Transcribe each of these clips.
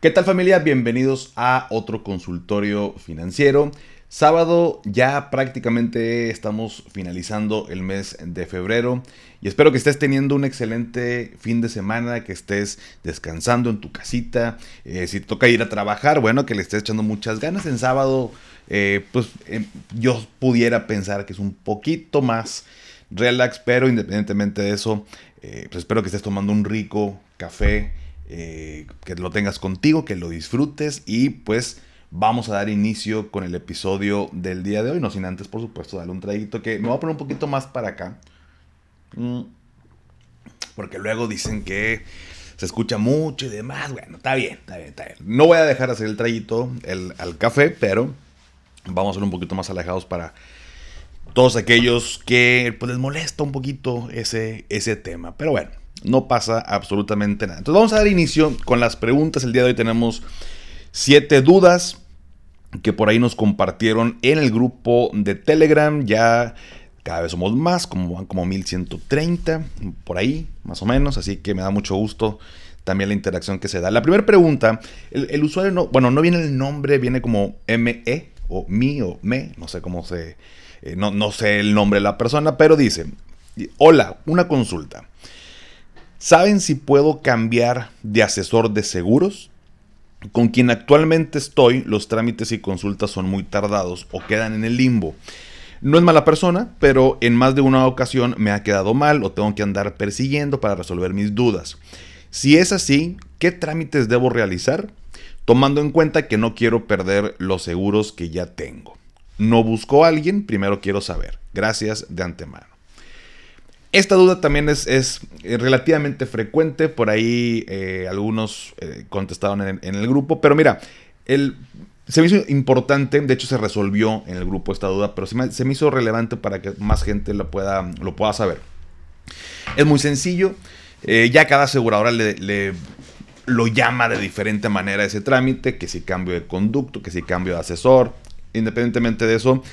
¿Qué tal familia? Bienvenidos a otro consultorio financiero. Sábado ya prácticamente estamos finalizando el mes de febrero y espero que estés teniendo un excelente fin de semana, que estés descansando en tu casita. Eh, si toca ir a trabajar, bueno, que le estés echando muchas ganas en sábado. Eh, pues em, yo pudiera pensar que es un poquito más relax, pero independientemente de eso, eh, pues espero que estés tomando un rico café eh, que lo tengas contigo, que lo disfrutes y pues vamos a dar inicio con el episodio del día de hoy, no sin antes por supuesto darle un traguito que me voy a poner un poquito más para acá. Mm. Porque luego dicen que se escucha mucho y demás. Bueno, está bien, está bien, está bien. No voy a dejar hacer el traguito el, al café, pero vamos a ser un poquito más alejados para todos aquellos que pues, les molesta un poquito ese, ese tema. Pero bueno, no pasa absolutamente nada. Entonces vamos a dar inicio con las preguntas. El día de hoy tenemos siete dudas que por ahí nos compartieron en el grupo de Telegram. Ya cada vez somos más, como van como 1130, por ahí, más o menos. Así que me da mucho gusto también la interacción que se da. La primera pregunta, el, usuario no, bueno, no viene el nombre, viene como ME o mi o me, no sé cómo se, eh, no, no sé el nombre de la persona, pero dice, hola, una consulta. ¿Saben si puedo cambiar de asesor de seguros? Con quien actualmente estoy, los trámites y consultas son muy tardados o quedan en el limbo. No es mala persona, pero en más de una ocasión me ha quedado mal o tengo que andar persiguiendo para resolver mis dudas. Si es así, ¿qué trámites debo realizar? Tomando en cuenta que no quiero perder los seguros que ya tengo. No busco a alguien, primero quiero saber. Gracias de antemano. Esta duda también es, es relativamente frecuente, por ahí eh, algunos eh, contestaron en, el grupo, pero mira, el, se me hizo importante, de hecho se resolvió en el grupo esta duda, pero se me, hizo relevante para que más gente lo pueda, lo pueda saber. Es muy sencillo, eh, ya cada aseguradora le, le, lo llama de diferente manera ese trámite, que si cambio de conducto, que si cambio de asesor, independientemente de eso,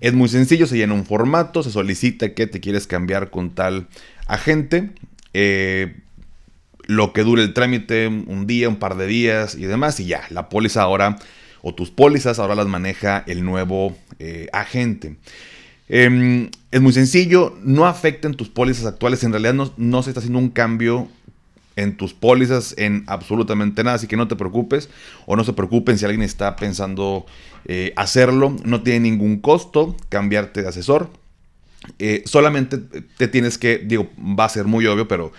es muy sencillo, se llena un formato, se solicita que te quieres cambiar con tal agente. Eh, lo que dure el trámite, un día, un par de días y demás, y ya, la póliza ahora, o tus pólizas ahora las maneja el nuevo eh, agente. Em, es muy sencillo, no afecten tus pólizas actuales, en realidad no, no se está haciendo un cambio en tus pólizas en absolutamente nada, así que no te preocupes o no se preocupen si alguien está pensando eh, hacerlo, no tiene ningún costo cambiarte de asesor, eh, solamente te tienes que, digo, va a ser muy obvio, pero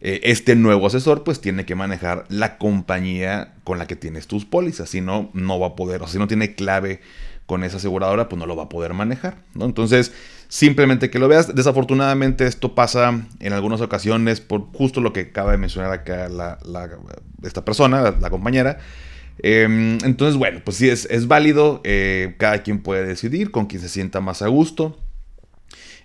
eh, este nuevo asesor pues tiene que manejar la compañía con la que tienes tus pólizas, si no, no va a poder, o si no tiene clave con esa aseguradora, pues no lo va a poder manejar, ¿no? Entonces, simplemente que lo veas. Desafortunadamente esto pasa en algunas ocasiones por justo lo que acaba de mencionar acá esta persona, la, compañera. Em, entonces, bueno, pues sí, es, es válido. Eh, cada quien puede decidir con quien se sienta más a gusto.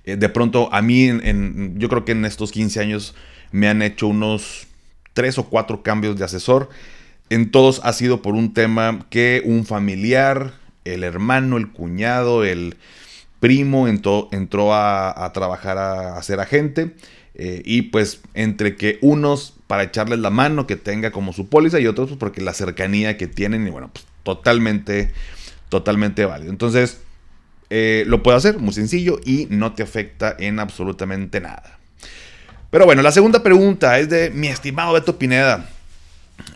Eh, de pronto, a mí, en, yo creo que en estos 15 años me han hecho unos 3 o 4 cambios de asesor. En todos ha sido por un tema que un familiar el hermano, el cuñado, el primo entró, entró a, trabajar a, ser agente. Eh, y pues entre que unos para echarles la mano que tenga como su póliza y otros pues, porque la cercanía que tienen y bueno, pues totalmente, totalmente válido. Entonces, eh, lo puedo hacer muy sencillo y no te afecta en absolutamente nada. Pero bueno, la segunda pregunta es de mi estimado Beto Pineda.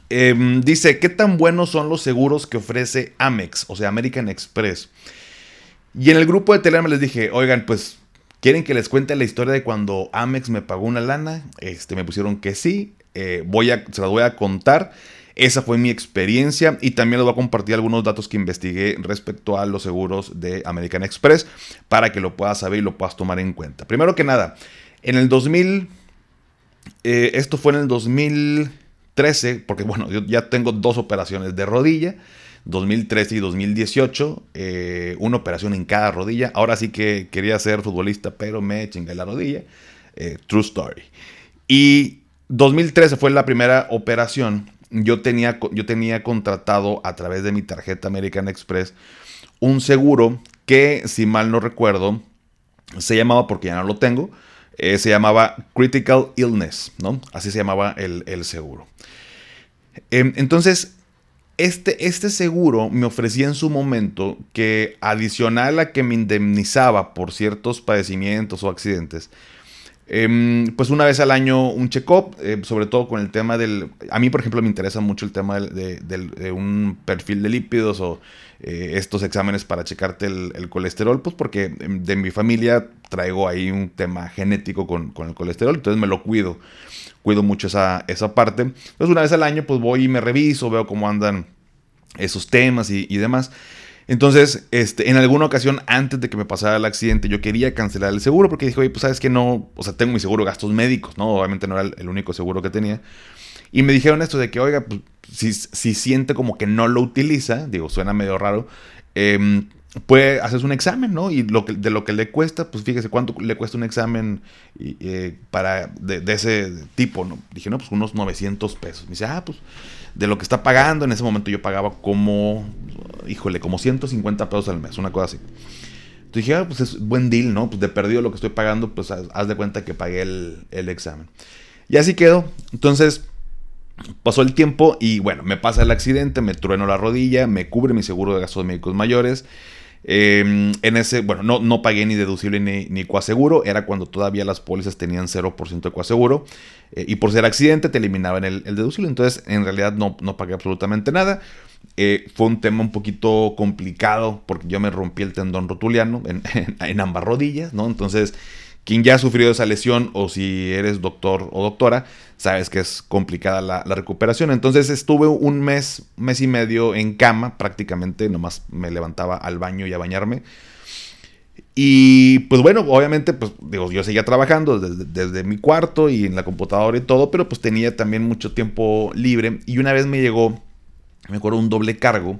Em, dice, ¿qué tan buenos son los seguros que ofrece Amex, o sea, American Express? Y en el grupo de Telegram les dije, oigan, pues, ¿quieren que les cuente la historia de cuando Amex me pagó una lana? Este, me pusieron que sí, eh, voy a, se las voy a contar. Esa fue mi experiencia y también les voy a compartir algunos datos que investigué respecto a los seguros de American Express para que lo puedas saber y lo puedas tomar en cuenta. Primero que nada, en el 2000, eh, esto fue en el 2000 porque bueno, yo ya tengo dos operaciones de rodilla, 2013 y 2018, eh, una operación en cada rodilla. Ahora sí que quería ser futbolista, pero me chingué la rodilla. Eh, true story. Y 2013 fue la primera operación. Yo tenía, yo tenía contratado a través de mi tarjeta American Express un seguro que, si mal no recuerdo, se llamaba, porque ya no lo tengo, eh, se llamaba Critical Illness, ¿no? Así se llamaba el, seguro. Em, entonces, este, este seguro me ofrecía en su momento que adicional a que me indemnizaba por ciertos padecimientos o accidentes, em, pues una vez al año un check-up, eh, sobre todo con el tema del... A mí, por ejemplo, me interesa mucho el tema de, un perfil de lípidos o eh, estos exámenes para checarte el, colesterol, pues porque de mi familia traigo ahí un tema genético con, con el colesterol, entonces me lo cuido cuido mucho esa, esa parte. Entonces una vez al año pues voy y me reviso, veo cómo andan esos temas y, demás. Entonces, este, en alguna ocasión, antes de que me pasara el accidente, yo quería cancelar el seguro porque dije, oye, pues sabes que no, o sea, tengo mi seguro gastos médicos, ¿no? Obviamente no era el, único seguro que tenía. Y me dijeron esto de que, oiga, pues si, si siente como que no lo utiliza, digo, suena medio raro, eh, puede hacer un examen, ¿no? Y lo que, de lo que le cuesta, pues fíjese cuánto le cuesta un examen eh, para de, ese tipo, ¿no? Dije, no, pues unos 900 pesos. Me dice, ah, pues de lo que está pagando, en ese momento yo pagaba como, híjole, como 150 pesos al mes, una cosa así. Entonces dije, ah, pues es buen deal, ¿no? Pues de perdido lo que estoy pagando, pues haz, de cuenta que pagué el, el examen. Y así quedó. Entonces, Pasó el tiempo y bueno, me pasa el accidente, me trueno la rodilla, me cubre mi seguro de gastos médicos mayores. Em, en ese, bueno, no, no pagué ni deducible ni, ni coaseguro, era cuando todavía las pólizas tenían 0% de coaseguro. Eh, y por ser accidente te eliminaban el, el, deducible, entonces en realidad no, no pagué absolutamente nada. Eh, fue un tema un poquito complicado porque yo me rompí el tendón rotuliano en, en ambas rodillas, ¿no? Entonces quien ya ha sufrido esa lesión o si eres doctor o doctora, sabes que es complicada la, recuperación. Entonces estuve un mes, mes y medio en cama prácticamente, nomás me levantaba al baño y a bañarme. Y pues bueno, obviamente, pues digo, yo seguía trabajando desde, mi cuarto y en la computadora y todo, pero pues tenía también mucho tiempo libre. Y una vez me llegó, me acuerdo, un doble cargo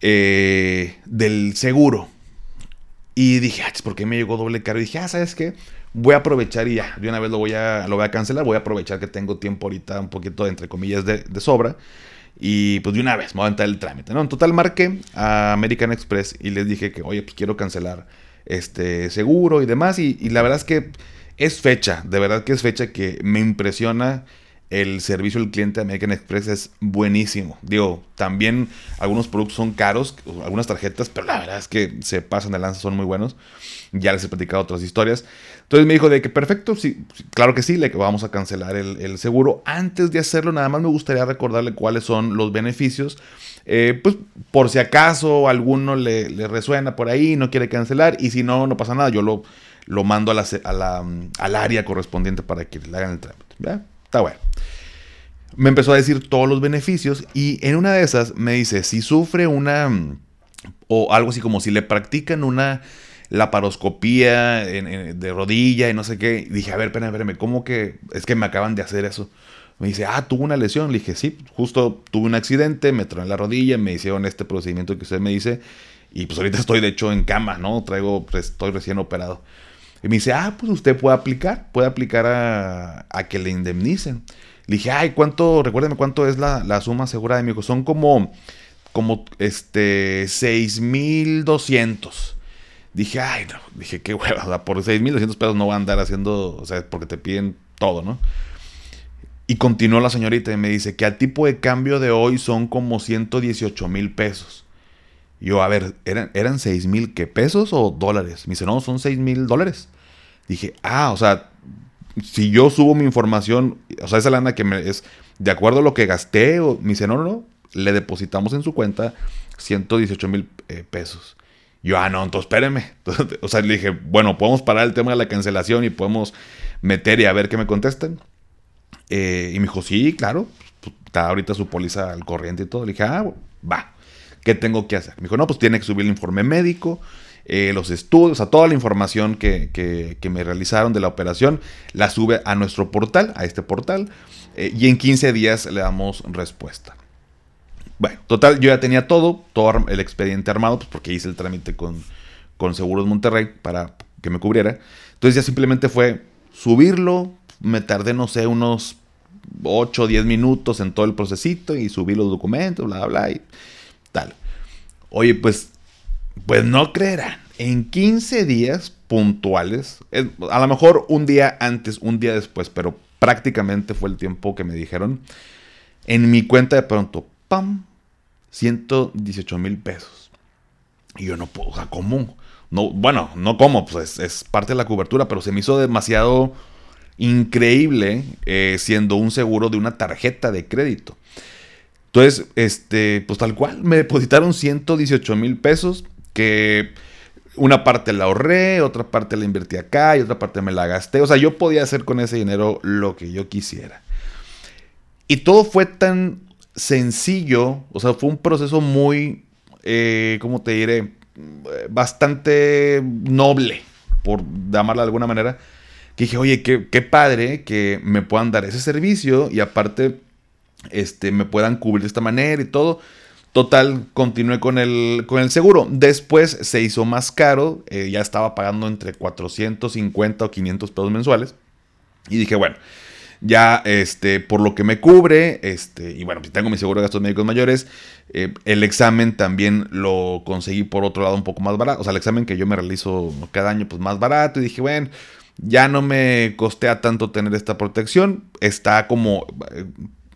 eh, del seguro. Y dije, ah, ¿por qué me llegó doble cargo? Y dije, ah, ¿sabes qué? Voy a aprovechar y ya, de una vez lo voy a, lo voy a cancelar. Voy a aprovechar que tengo tiempo ahorita, un poquito, entre comillas, de, sobra. Y pues de una vez, me voy a entrar el trámite, ¿no? En total marqué a American Express y les dije que, oye, pues quiero cancelar este seguro y demás. Y la verdad es que es fecha, de verdad que es fecha que me impresiona el servicio al cliente de American Express es buenísimo. Digo, también algunos productos son caros, algunas tarjetas, pero la verdad es que se pasan de lanza, son muy buenos. Ya les he platicado otras historias. Entonces me dijo de que perfecto, sí, claro que sí, le vamos a cancelar el, seguro. Antes de hacerlo, nada más me gustaría recordarle cuáles son los beneficios. Eh, pues por si acaso alguno le, resuena por ahí, no quiere cancelar, y si no, no pasa nada, yo lo, lo mando a la, al área correspondiente para que le hagan el trámite. Está bueno. Me empezó a decir todos los beneficios y en una de esas me dice, si sufre una, o algo así como si le practican una laparoscopía de rodilla y no sé qué, dije, a ver, espérame, espérame, ¿cómo que es que me acaban de hacer eso? Me dice, ah, tuvo una lesión. Le dije, sí, justo tuve un accidente, me en la rodilla, me hicieron este procedimiento que usted me dice. Y pues ahorita estoy de hecho en cama, ¿no? Traigo, pues, estoy recién operado. Y me dice, ah, pues usted puede aplicar, puede aplicar a, que le indemnicen. Le dije, ay, ¿cuánto, recuérdeme cuánto es la, suma asegurada de mi hijo? Son como, como, este, 6,200. Dije, ay, no, dije, qué hueva, o sea, por 6,200 pesos no va a andar haciendo, o sea, porque te piden todo, ¿no? Y continuó la señorita y me dice que al tipo de cambio de hoy son como 118 mil pesos. Yo, a ver, ¿eran, eran 6 mil qué pesos o dólares? Me dice, no, son 6 mil dólares. Dije, ah, o sea, si yo subo mi información, o sea, esa lana que me es de acuerdo a lo que gasté, o, me dice, no, no, le depositamos en su cuenta 118 mil eh, pesos. Yo, ah, no, entonces espéreme. o sea, le dije, bueno, podemos parar el tema de la cancelación y podemos meter y a ver qué me contestan. Eh, y me dijo, sí, claro, pues, está ahorita su póliza al corriente y todo. Le dije, ah, va. ¿Qué tengo que hacer? Me dijo, no, pues tiene que subir el informe médico, eh, los estudios, o sea, toda la información que, me realizaron de la operación, la sube a nuestro portal, a este portal, eh, y en 15 días le damos respuesta. Bueno, total, yo ya tenía todo, todo el expediente armado, pues porque hice el trámite con, con Seguros Monterrey para que me cubriera. Entonces ya simplemente fue subirlo, me tardé, no sé, unos 8 o 10 minutos en todo el procesito y subí los documentos, bla, bla, bla. Tal. Oye, pues, pues no creerán. En 15 días puntuales, a lo mejor un día antes, un día después, pero prácticamente fue el tiempo que me dijeron. En mi cuenta de pronto, pam, 118 mil pesos. Y yo no puedo, o sea, ¿cómo? No, bueno, no como, pues es, parte de la cobertura, pero se me hizo demasiado increíble eh, siendo un seguro de una tarjeta de crédito. Entonces, este, pues tal cual, me depositaron 118 mil pesos que una parte la ahorré, otra parte la invertí acá y otra parte me la gasté. O sea, yo podía hacer con ese dinero lo que yo quisiera. Y todo fue tan sencillo, o sea, fue un proceso muy, eh, ¿cómo te diré? Bastante noble, por llamarla de alguna manera. Que dije, oye, qué, qué padre que me puedan dar ese servicio y aparte este, me puedan cubrir de esta manera y todo. Total, continué con el, con el seguro. Después se hizo más caro, eh, ya estaba pagando entre 450 o 500 pesos mensuales. Y dije, bueno, ya este, por lo que me cubre, este, y bueno, si tengo mi seguro de gastos médicos mayores, eh, el examen también lo conseguí por otro lado un poco más barato. O sea, el examen que yo me realizo cada año, pues más barato. Y dije, bueno, ya no me costea tanto tener esta protección. Está como eh,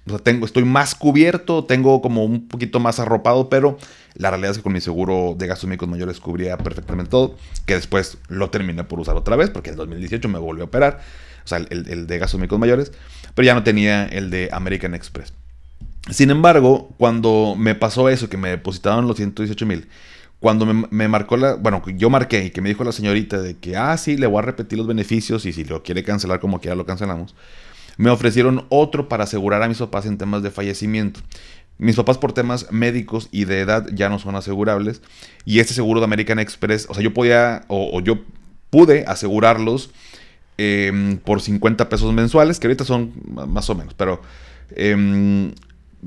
o sea, tengo, estoy más cubierto, tengo como un poquito más arropado, pero la realidad es que con mi seguro de gastos médicos mayores cubría perfectamente todo, que después lo terminé por usar otra vez, porque en 2018 me volvió a operar, o sea, el, de gastos médicos mayores, pero ya no tenía el de American Express. Sin embargo, cuando me pasó eso, que me depositaron los 118 mil, cuando me, me, marcó la, bueno, yo marqué y que me dijo la señorita de que, ah, sí, le voy a repetir los beneficios y si lo quiere cancelar como quiera lo cancelamos me ofrecieron otro para asegurar a mis papás en temas de fallecimiento. Mis papás por temas médicos y de edad ya no son asegurables. Y este seguro de American Express, o sea, yo podía, o, yo pude asegurarlos em, por 50 pesos mensuales, que ahorita son más o menos, pero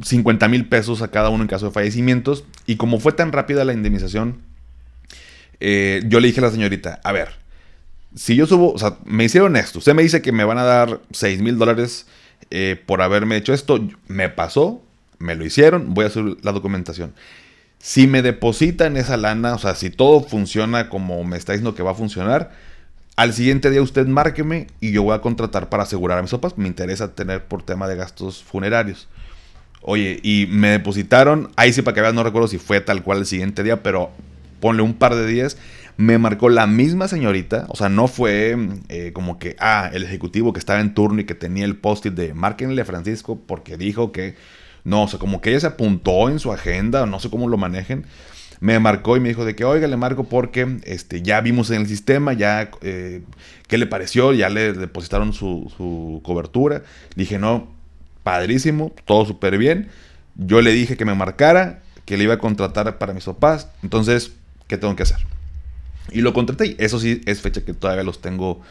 50 em, mil pesos a cada uno en caso de fallecimientos. Y como fue tan rápida la indemnización, eh, yo le dije a la señorita, a ver, si yo subo, o sea, me hicieron esto, usted me dice que me van a dar 6 mil dólares eh, por haberme hecho esto, me pasó, me lo hicieron, voy a subir la documentación. Si me depositan esa lana, o sea, si todo funciona como me está diciendo que va a funcionar, al siguiente día usted márqueme y yo voy a contratar para asegurar a mis papás. Me interesa tener por tema de gastos funerarios. Oye, y me depositaron, ahí sí para que veas, no recuerdo si fue tal cual el siguiente día, pero ponle un par de días me marcó la misma señorita, o sea, no fue eh, como que, ah, el ejecutivo que estaba en turno y que tenía el post-it de márquenle a Francisco porque dijo que, no, o sea, como que ella se apuntó en su agenda, no sé cómo lo manejen, me marcó y me dijo de que, oiga, le marco porque este, ya vimos en el sistema, ya, eh, ¿qué le pareció? Ya le depositaron su, su cobertura. Dije, no, padrísimo, todo súper bien. Yo le dije que me marcara, que le iba a contratar para mis papás, entonces, ¿qué tengo que hacer? Y lo contraté. Eso sí, es fecha que todavía los tengo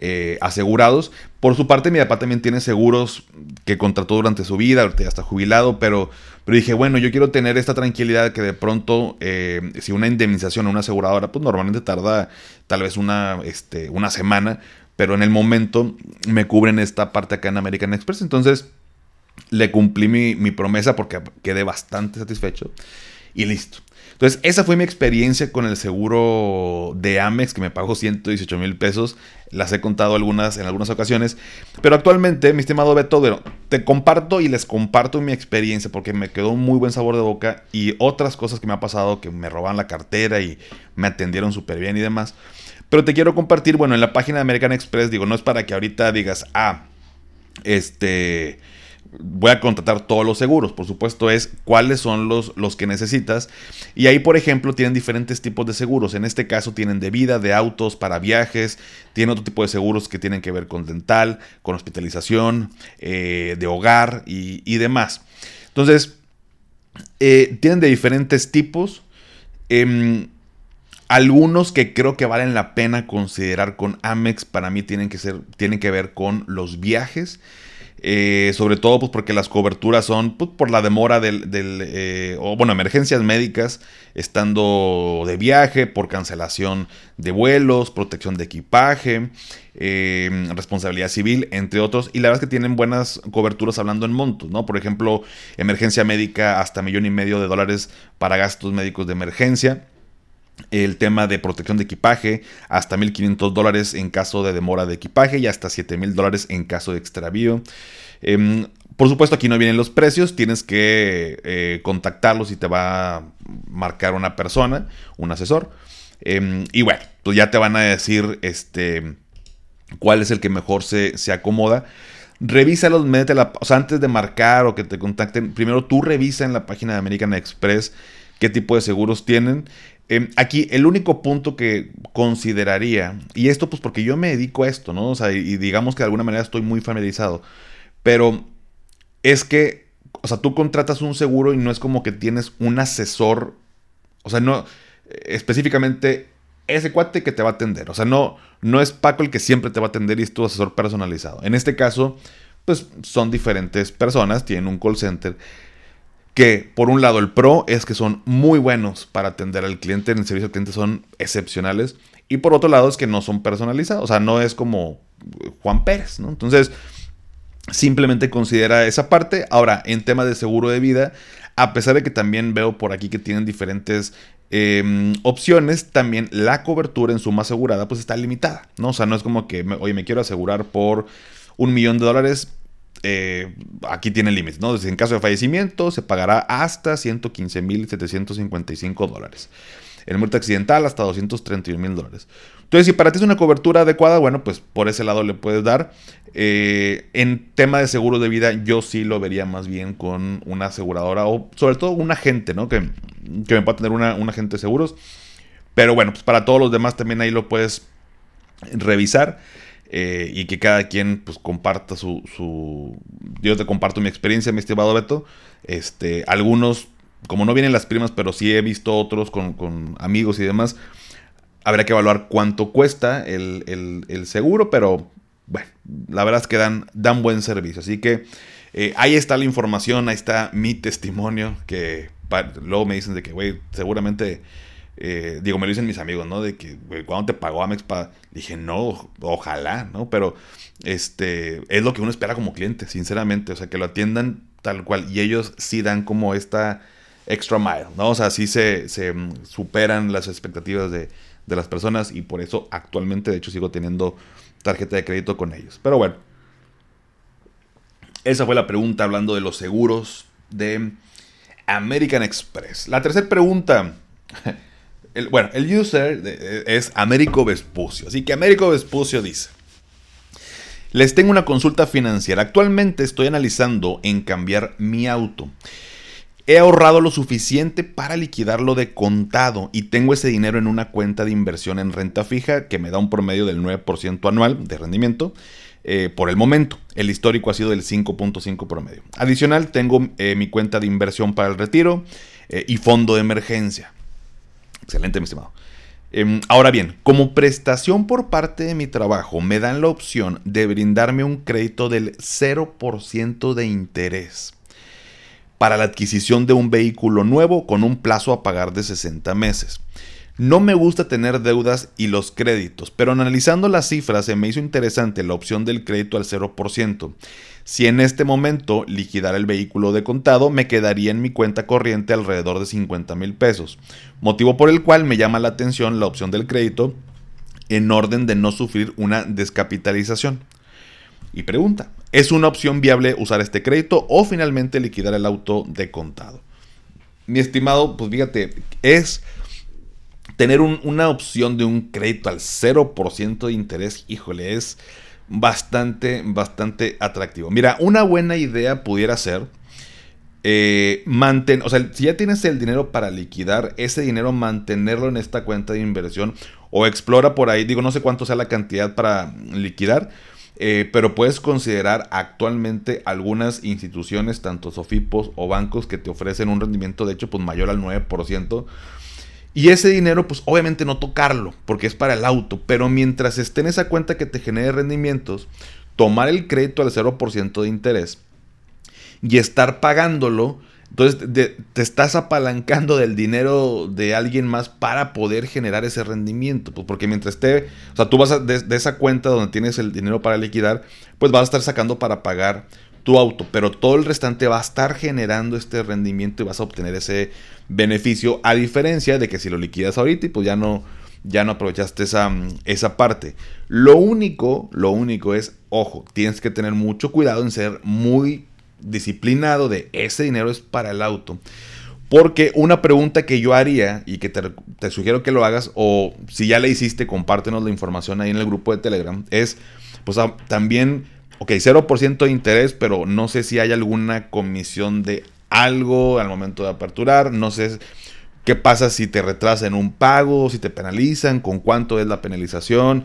eh, asegurados. Por su parte, mi papá también tiene seguros que contrató durante su vida, ahorita ya está jubilado, pero, pero dije, bueno, yo quiero tener esta tranquilidad que de pronto, eh, si una indemnización o una aseguradora, pues normalmente tarda tal vez una, este, una semana, pero en el momento me cubren esta parte acá en American Express. Entonces, le cumplí mi, mi promesa porque quedé bastante satisfecho y listo. Entonces, esa fue mi experiencia con el seguro de Amex, que me pagó 118 mil pesos. Las he contado algunas, en algunas ocasiones. Pero actualmente, mi estimado Beto, bueno, te comparto y les comparto mi experiencia porque me quedó un muy buen sabor de boca y otras cosas que me ha pasado, que me roban la cartera y me atendieron súper bien y demás. Pero te quiero compartir, bueno, en la página de American Express, digo, no es para que ahorita digas, ah, este voy a contratar todos los seguros. Por supuesto, es cuáles son los, los que necesitas. Y ahí, por ejemplo, tienen diferentes tipos de seguros. En este caso, tienen de vida, de autos, para viajes. Tienen otro tipo de seguros que tienen que ver con dental, con hospitalización, eh, de hogar y, demás. Entonces, eh, tienen de diferentes tipos. Em, algunos que creo que valen la pena considerar con Amex para mí tienen que, ser, tienen que ver con los viajes. Eh, sobre todo pues, porque las coberturas son pues, por la demora del, eh, o bueno, emergencias médicas, estando de viaje, por cancelación de vuelos, protección de equipaje, eh, responsabilidad civil, entre otros. Y la verdad es que tienen buenas coberturas hablando en montos, ¿no? Por ejemplo, emergencia médica hasta millón y medio de dólares para gastos médicos de emergencia. El tema de protección de equipaje, hasta 1.500 dólares en caso de demora de equipaje y hasta 7.000 dólares en caso de extravío. Em, por supuesto, aquí no vienen los precios, tienes que eh, contactarlos y te va a marcar una persona, un asesor. Em, y bueno, pues ya te van a decir este, cuál es el que mejor se, se acomoda. Revísalos, la, o sea, antes de marcar o que te contacten, primero tú revisa en la página de American Express qué tipo de seguros tienen. Em, aquí el único punto que consideraría, y esto pues porque yo me dedico a esto, ¿no? O sea, y digamos que de alguna manera estoy muy familiarizado, pero es que, o sea, tú contratas un seguro y no es como que tienes un asesor, o sea, no, específicamente ese cuate que te va a atender, o sea, no, no es Paco el que siempre te va a atender y es tu asesor personalizado. En este caso, pues son diferentes personas, tienen un call center que por un lado el pro es que son muy buenos para atender al cliente, en el servicio al cliente son excepcionales, y por otro lado es que no son personalizados, o sea, no es como Juan Pérez, ¿no? Entonces, simplemente considera esa parte. Ahora, en tema de seguro de vida, a pesar de que también veo por aquí que tienen diferentes em, opciones, también la cobertura en suma asegurada pues está limitada, ¿no? O sea, no es como que, oye, me quiero asegurar por un millón de dólares, eh, aquí tiene límites, ¿no? En caso de fallecimiento se pagará hasta 115.755 dólares. En muerte accidental hasta 231 mil dólares. Entonces, si para ti es una cobertura adecuada, bueno, pues por ese lado le puedes dar. Eh, en tema de seguro de vida, yo sí lo vería más bien con una aseguradora o sobre todo un agente, ¿no? Que, que me pueda tener un agente de seguros. Pero bueno, pues para todos los demás también ahí lo puedes revisar. Eh, y que cada quien pues comparta su, su, Yo te comparto mi experiencia, mi estimado Beto. Este, algunos, como no vienen las primas, pero sí he visto otros con, amigos y demás, habrá que evaluar cuánto cuesta el, seguro, pero bueno, la verdad es que dan, dan buen servicio. Así que eh, ahí está la información, ahí está mi testimonio, que luego me dicen de que, güey, seguramente eh, digo, me lo dicen mis amigos, ¿no? De que, ¿cuándo te pagó Amex? Dije, no, ojalá, ¿no? Pero este, es lo que uno espera como cliente, sinceramente. O sea, que lo atiendan tal cual. Y ellos sí dan como esta extra mile, ¿no? O sea, sí se, mm, superan las expectativas de, de las personas y por eso actualmente, de hecho, sigo teniendo tarjeta de crédito con ellos. Pero bueno, esa fue la pregunta hablando de los seguros de American Express. La tercera pregunta bueno, el user es Américo Vespucio. Así que Américo Vespucio dice, les tengo una consulta financiera. Actualmente estoy analizando en cambiar mi auto. He ahorrado lo suficiente para liquidarlo de contado y tengo ese dinero en una cuenta de inversión en renta fija que me da un promedio del 9% anual de rendimiento. Eh, por el momento, el histórico ha sido del 5.5 promedio. Adicional, tengo eh, mi cuenta de inversión para el retiro eh, y fondo de emergencia. Excelente, mi estimado. Em, ahora bien, como prestación por parte de mi trabajo, me dan la opción de brindarme un crédito del 0% de interés para la adquisición de un vehículo nuevo con un plazo a pagar de 60 meses. No me gusta tener deudas y los créditos, pero analizando las cifras se me hizo interesante la opción del crédito al 0%. Si en este momento liquidara el vehículo de contado, me quedaría en mi cuenta corriente alrededor de 50 mil pesos, motivo por el cual me llama la atención la opción del crédito en orden de no sufrir una descapitalización. Y pregunta, ¿es una opción viable usar este crédito o finalmente liquidar el auto de contado? Mi estimado, pues fíjate, es tener una opción de un crédito al 0% de interés, híjole, es bastante, bastante atractivo. Mira, una buena idea pudiera ser eh, o sea, si ya tienes el dinero para liquidar, ese dinero mantenerlo en esta cuenta de inversión o explora por ahí, digo, no sé cuánto sea la cantidad para liquidar, eh, pero puedes considerar actualmente algunas instituciones, tanto Sofipos o bancos, que te ofrecen un rendimiento de hecho pues mayor al 9%. Y ese dinero, pues obviamente no tocarlo, porque es para el auto, pero mientras esté en esa cuenta que te genere rendimientos, tomar el crédito al 0% de interés y estar pagándolo, entonces te estás apalancando del dinero de alguien más para poder generar ese rendimiento. Pues porque mientras esté, o sea, tú vas de, esa cuenta donde tienes el dinero para liquidar, pues vas a estar sacando para pagar tu auto, pero todo el restante va a estar generando este rendimiento y vas a obtener ese beneficio, a diferencia de que si lo liquidas ahorita y pues ya no, ya no aprovechaste esa, esa parte. Lo único, lo único es, ojo, tienes que tener mucho cuidado en ser muy disciplinado de ese dinero es para el auto. Porque una pregunta que yo haría y que te, sugiero que lo hagas, o si ya le hiciste, compártenos la información ahí en el grupo de Telegram, es pues también, ok, 0% de interés, pero no sé si hay alguna comisión de algo al momento de aperturar, no sé qué pasa si te retrasan un pago, si te penalizan, con cuánto es la penalización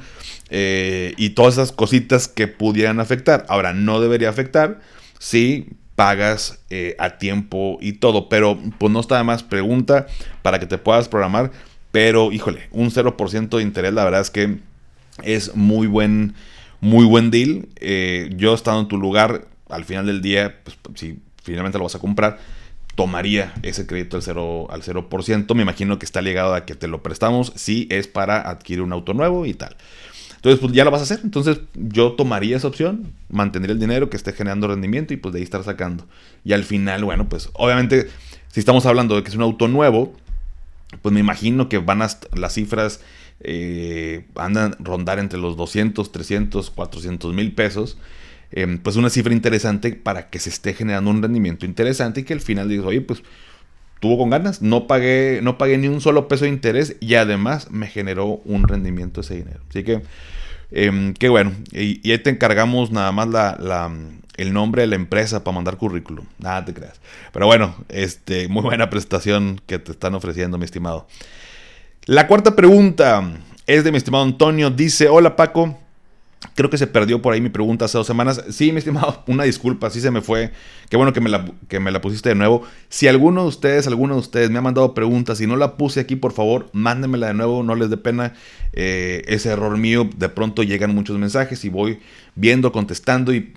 eh, y todas esas cositas que pudieran afectar. Ahora, no debería afectar si pagas eh, a tiempo y todo. Pero pues no está de más pregunta para que te puedas programar. Pero híjole, un 0% de interés, la verdad es que es muy buen, muy buen deal. Eh, yo estando en tu lugar, al final del día, pues, si finalmente lo vas a comprar, tomaría ese crédito al 0%, al 0%. Me imagino que está ligado a que te lo prestamos si es para adquirir un auto nuevo y tal. Entonces, pues ya lo vas a hacer. Entonces, yo tomaría esa opción, mantendría el dinero que esté generando rendimiento y pues de ahí estar sacando. Y al final, bueno, pues obviamente, si estamos hablando de que es un auto nuevo, pues me imagino que van a las cifras eh, andan rondar entre los 200, 300, 400 mil pesos. Em, pues una cifra interesante para que se esté generando un rendimiento interesante y que al final digas, oye, pues tuvo con ganas, no pagué, no pagué ni un solo peso de interés y además me generó un rendimiento ese dinero. Así que, eh, qué bueno. Y, ahí te encargamos nada más la, el nombre de la empresa para mandar currículum. Nada te creas. Pero bueno, este, muy buena prestación que te están ofreciendo, mi estimado. La cuarta pregunta es de mi estimado Antonio. Dice, hola Paco. Creo que se perdió por ahí mi pregunta hace dos semanas. Sí, mi estimado, una disculpa, sí se me fue. Qué bueno que me, la, que me la pusiste de nuevo. Si alguno de ustedes, alguno de ustedes me ha mandado preguntas y no la puse aquí, por favor, mándenmela de nuevo, no les dé pena. Eh, ese error mío, de pronto llegan muchos mensajes y voy viendo, contestando y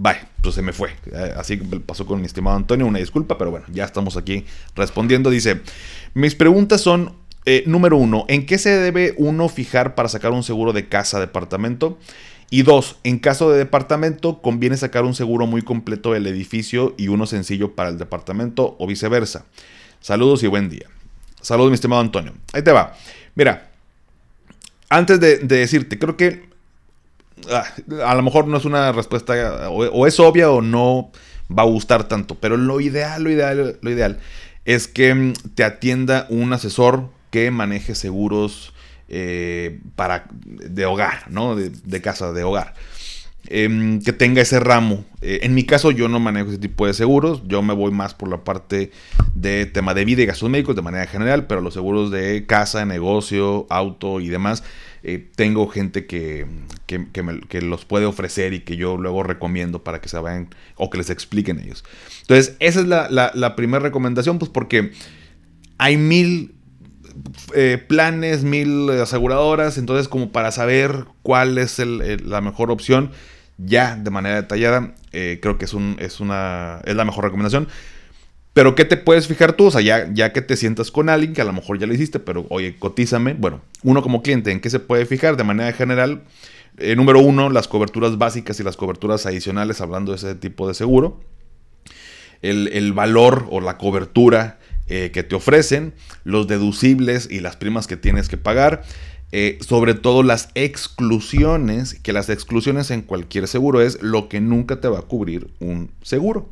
Vaya, pues se me fue. Eh, así pasó con mi estimado Antonio, una disculpa, pero bueno, ya estamos aquí respondiendo. Dice, mis preguntas son, eh, número uno, ¿en qué se debe uno fijar para sacar un seguro de casa, departamento? Y dos, en caso de departamento, conviene sacar un seguro muy completo del edificio y uno sencillo para el departamento o viceversa. Saludos y buen día. Saludos, mi estimado Antonio. Ahí te va. Mira, antes de, decirte, creo que ah, a lo mejor no es una respuesta o, es obvia o no va a gustar tanto, pero lo ideal, lo ideal, lo ideal es que mm, te atienda un asesor que maneje seguros eh, para, de hogar, ¿no? De, casa, de hogar. Em, que tenga ese ramo. Eh, en mi caso yo no manejo ese tipo de seguros, yo me voy más por la parte de tema de vida y gastos médicos de manera general, pero los seguros de casa, negocio, auto y demás, eh, tengo gente que, que, los puede ofrecer y que yo luego recomiendo para que se vayan o que les expliquen ellos. Entonces, esa es la, la primera recomendación, pues porque hay mil eh, planes, mil aseguradoras, entonces como para saber cuál es la mejor opción, ya de manera detallada, eh, creo que es, un, es, una, es la mejor recomendación. Pero ¿qué te puedes fijar tú? O sea, ya, ya que te sientas con alguien, que a lo mejor ya lo hiciste, pero oye, cotízame. Bueno, uno como cliente, ¿en qué se puede fijar? De manera general, eh, número uno, las coberturas básicas y las coberturas adicionales, hablando de ese tipo de seguro. El, el valor o la cobertura eh, que te ofrecen, los deducibles y las primas que tienes que pagar. Eh, sobre todo las exclusiones, que las exclusiones en cualquier seguro es lo que nunca te va a cubrir un seguro.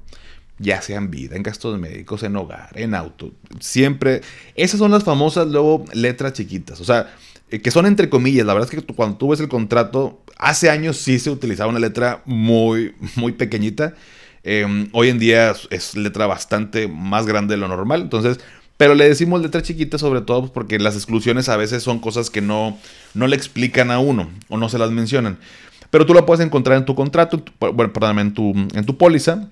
Ya sea en vida, en gastos médicos, en hogar, en auto. Siempre. Esas son las famosas luego letras chiquitas. O sea, eh, que son entre comillas. La verdad es que cuando tú ves el contrato, hace años sí se utilizaba una letra muy, muy pequeñita. Em, hoy en día es letra bastante más grande de lo normal. Entonces, pero le decimos letra chiquita sobre todo pues, porque las exclusiones a veces son cosas que no, no le explican a uno o no se las mencionan. Pero tú la puedes encontrar en tu contrato, bueno, perdón, en tu, en tu póliza.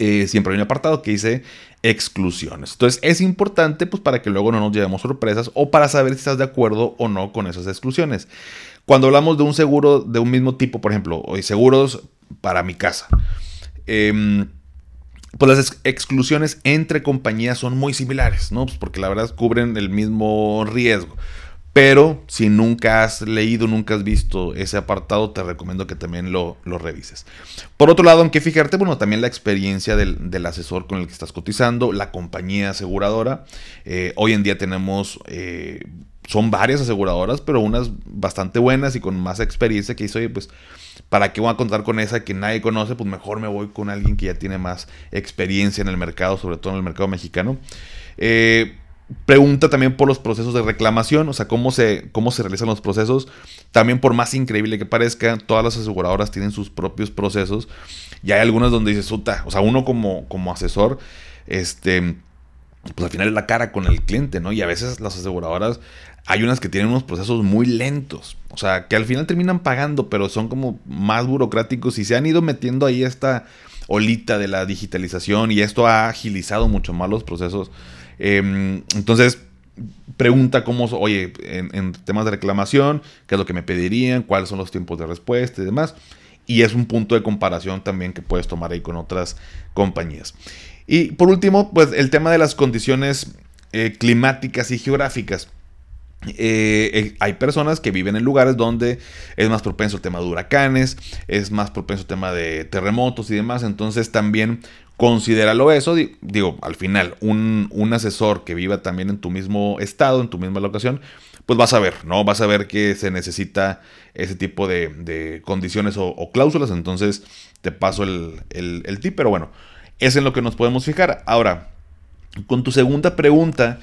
Eh, siempre hay un apartado que dice exclusiones. Entonces es importante pues para que luego no nos llevemos sorpresas o para saber si estás de acuerdo o no con esas exclusiones. Cuando hablamos de un seguro de un mismo tipo, por ejemplo, hoy seguros para mi casa. Em, pues las exclusiones entre compañías son muy similares, ¿no? Pues porque la verdad cubren el mismo riesgo. Pero si nunca has leído, nunca has visto ese apartado, te recomiendo que también lo, revises. Por otro lado, en qué fijarte, bueno, también la experiencia del, asesor con el que estás cotizando, la compañía aseguradora. Eh, hoy en día tenemos, eh, son varias aseguradoras, pero unas bastante buenas y con más experiencia que hizo, pues, ¿para qué voy a contar con esa que nadie conoce? Pues mejor me voy con alguien que ya tiene más experiencia en el mercado, sobre todo en el mercado mexicano. Eh, pregunta también por los procesos de reclamación, o sea, cómo se, cómo se realizan los procesos. También por más increíble que parezca, todas las aseguradoras tienen sus propios procesos. Y hay algunas donde dices, o sea, uno como, como asesor, este, pues al final es la cara con el cliente, ¿no? Y a veces las aseguradoras, hay unas que tienen unos procesos muy lentos, o sea, que al final terminan pagando, pero son como más burocráticos y se han ido metiendo ahí esta olita de la digitalización y esto ha agilizado mucho más los procesos Em, entonces, pregunta cómo, oye, en, temas de reclamación, qué es lo que me pedirían, cuáles son los tiempos de respuesta y demás. Y es un punto de comparación también que puedes tomar ahí con otras compañías. Y por último, pues el tema de las condiciones eh, climáticas y geográficas. Eh, eh, hay personas que viven en lugares donde es más propenso el tema de huracanes, es más propenso el tema de terremotos y demás. Entonces también considéralo eso. Digo, al final, un, asesor que viva también en tu mismo estado, en tu misma locación, pues vas a ver, ¿no? Vas a ver que se necesita ese tipo de, condiciones o, cláusulas. Entonces te paso el, el tip, pero bueno, es en lo que nos podemos fijar. Ahora, con tu segunda pregunta,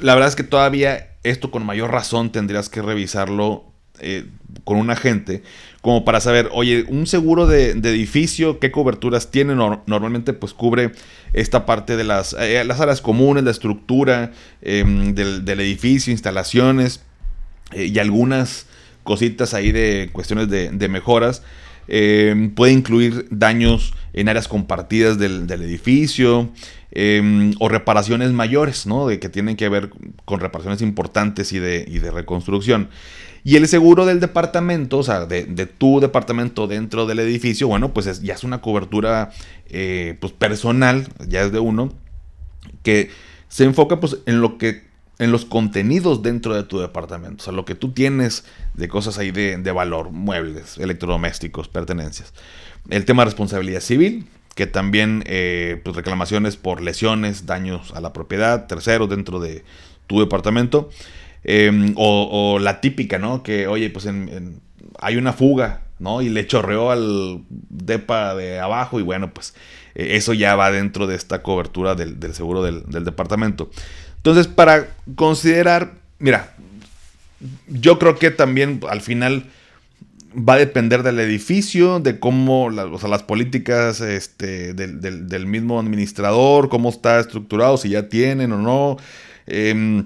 la verdad es que todavía esto con mayor razón tendrías que revisarlo eh, con un agente como para saber, oye, un seguro de, edificio, ¿qué coberturas tiene? normalmente pues cubre esta parte de las, eh, las áreas comunes, la estructura em, del, edificio, instalaciones eh, y algunas cositas ahí de cuestiones de, mejoras. Em, puede incluir daños en áreas compartidas del, edificio em, o reparaciones mayores, ¿no? De que tienen que ver con reparaciones importantes y de, y de reconstrucción. Y el seguro del departamento, o sea, de, tu departamento dentro del edificio, bueno, pues ya es una cobertura eh, pues personal, ya es de uno, que se enfoca pues en lo que en los contenidos dentro de tu departamento, o sea, lo que tú tienes de cosas ahí de, valor, muebles, electrodomésticos, pertenencias. El tema de responsabilidad civil, que también eh, pues reclamaciones por lesiones, daños a la propiedad, terceros dentro de tu departamento. Em, o, la típica, ¿no? Que, oye, pues hay una fuga, ¿no? Y le chorreó al depa de abajo y bueno, pues e, eso ya va dentro de esta cobertura del, seguro del, departamento. Entonces, para considerar, mira, yo creo que también al final va a depender del edificio, de cómo, o sea, las políticas este, del, mismo administrador, cómo está estructurado, si ya tienen o no. Eh,